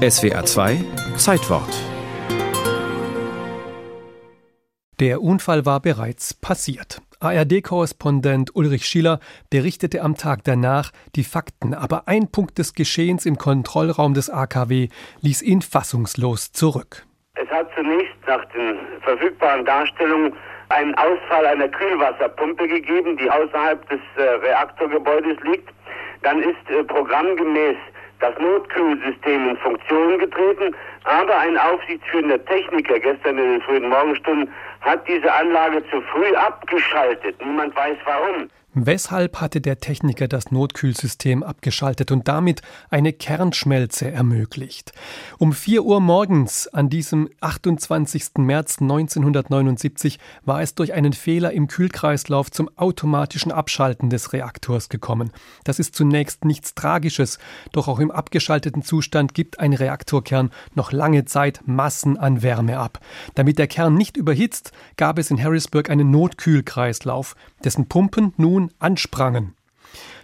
SWA 2 Zeitwort Der Unfall war bereits passiert. ARD-Korrespondent Ulrich Schiller berichtete am Tag danach die Fakten, aber ein Punkt des Geschehens im Kontrollraum des AKW ließ ihn fassungslos zurück. Es hat zunächst nach den verfügbaren Darstellungen einen Ausfall einer Kühlwasserpumpe gegeben, die außerhalb des äh, Reaktorgebäudes liegt. Dann ist äh, programmgemäß das Notkühlsystem in Funktion getreten, aber ein aufsichtsführender Techniker gestern in den frühen Morgenstunden hat diese Anlage zu früh abgeschaltet. Niemand weiß warum. Weshalb hatte der Techniker das Notkühlsystem abgeschaltet und damit eine Kernschmelze ermöglicht? Um 4 Uhr morgens an diesem 28. März 1979 war es durch einen Fehler im Kühlkreislauf zum automatischen Abschalten des Reaktors gekommen. Das ist zunächst nichts Tragisches, doch auch im abgeschalteten Zustand gibt ein Reaktorkern noch lange Zeit Massen an Wärme ab. Damit der Kern nicht überhitzt, gab es in Harrisburg einen Notkühlkreislauf, dessen Pumpen nun nun ansprangen.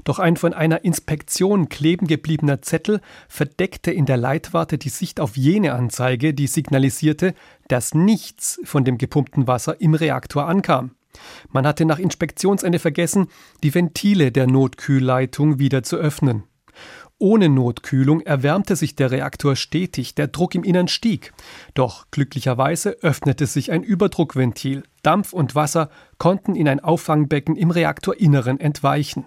Doch ein von einer Inspektion kleben gebliebener Zettel verdeckte in der Leitwarte die Sicht auf jene Anzeige, die signalisierte, dass nichts von dem gepumpten Wasser im Reaktor ankam. Man hatte nach Inspektionsende vergessen, die Ventile der Notkühlleitung wieder zu öffnen. Ohne Notkühlung erwärmte sich der Reaktor stetig, der Druck im Innern stieg. Doch glücklicherweise öffnete sich ein Überdruckventil. Dampf und Wasser konnten in ein Auffangbecken im Reaktorinneren entweichen.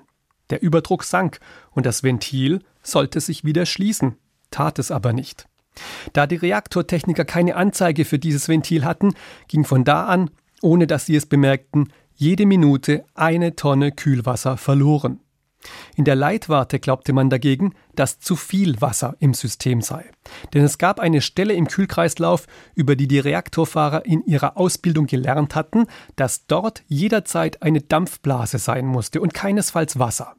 Der Überdruck sank und das Ventil sollte sich wieder schließen, tat es aber nicht. Da die Reaktortechniker keine Anzeige für dieses Ventil hatten, ging von da an, ohne dass sie es bemerkten, jede Minute eine Tonne Kühlwasser verloren. In der Leitwarte glaubte man dagegen, dass zu viel Wasser im System sei. Denn es gab eine Stelle im Kühlkreislauf, über die die Reaktorfahrer in ihrer Ausbildung gelernt hatten, dass dort jederzeit eine Dampfblase sein musste und keinesfalls Wasser.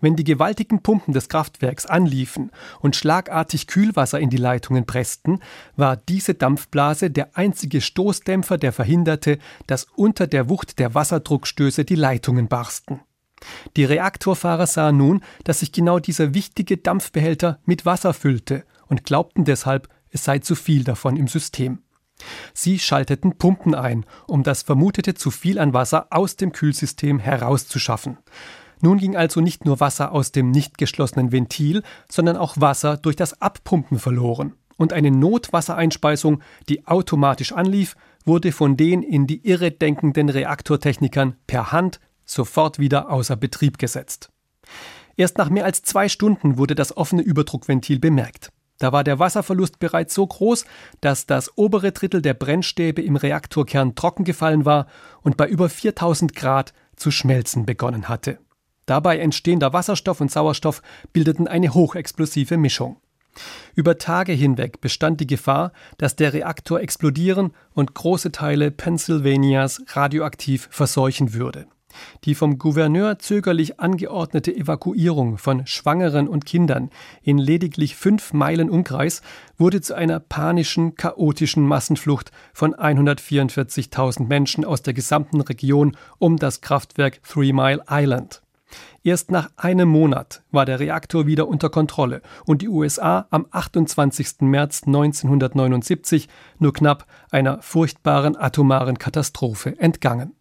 Wenn die gewaltigen Pumpen des Kraftwerks anliefen und schlagartig Kühlwasser in die Leitungen pressten, war diese Dampfblase der einzige Stoßdämpfer, der verhinderte, dass unter der Wucht der Wasserdruckstöße die Leitungen barsten. Die Reaktorfahrer sahen nun, dass sich genau dieser wichtige Dampfbehälter mit Wasser füllte und glaubten deshalb, es sei zu viel davon im System. Sie schalteten Pumpen ein, um das vermutete zu viel an Wasser aus dem Kühlsystem herauszuschaffen. Nun ging also nicht nur Wasser aus dem nicht geschlossenen Ventil, sondern auch Wasser durch das Abpumpen verloren. Und eine Notwassereinspeisung, die automatisch anlief, wurde von den in die Irre denkenden Reaktortechnikern per Hand sofort wieder außer Betrieb gesetzt. Erst nach mehr als zwei Stunden wurde das offene Überdruckventil bemerkt. Da war der Wasserverlust bereits so groß, dass das obere Drittel der Brennstäbe im Reaktorkern trocken gefallen war und bei über 4000 Grad zu schmelzen begonnen hatte. Dabei entstehender Wasserstoff und Sauerstoff bildeten eine hochexplosive Mischung. Über Tage hinweg bestand die Gefahr, dass der Reaktor explodieren und große Teile Pennsylvanias radioaktiv verseuchen würde. Die vom Gouverneur zögerlich angeordnete Evakuierung von Schwangeren und Kindern in lediglich fünf Meilen Umkreis wurde zu einer panischen, chaotischen Massenflucht von 144.000 Menschen aus der gesamten Region um das Kraftwerk Three Mile Island. Erst nach einem Monat war der Reaktor wieder unter Kontrolle und die USA am 28. März 1979 nur knapp einer furchtbaren atomaren Katastrophe entgangen.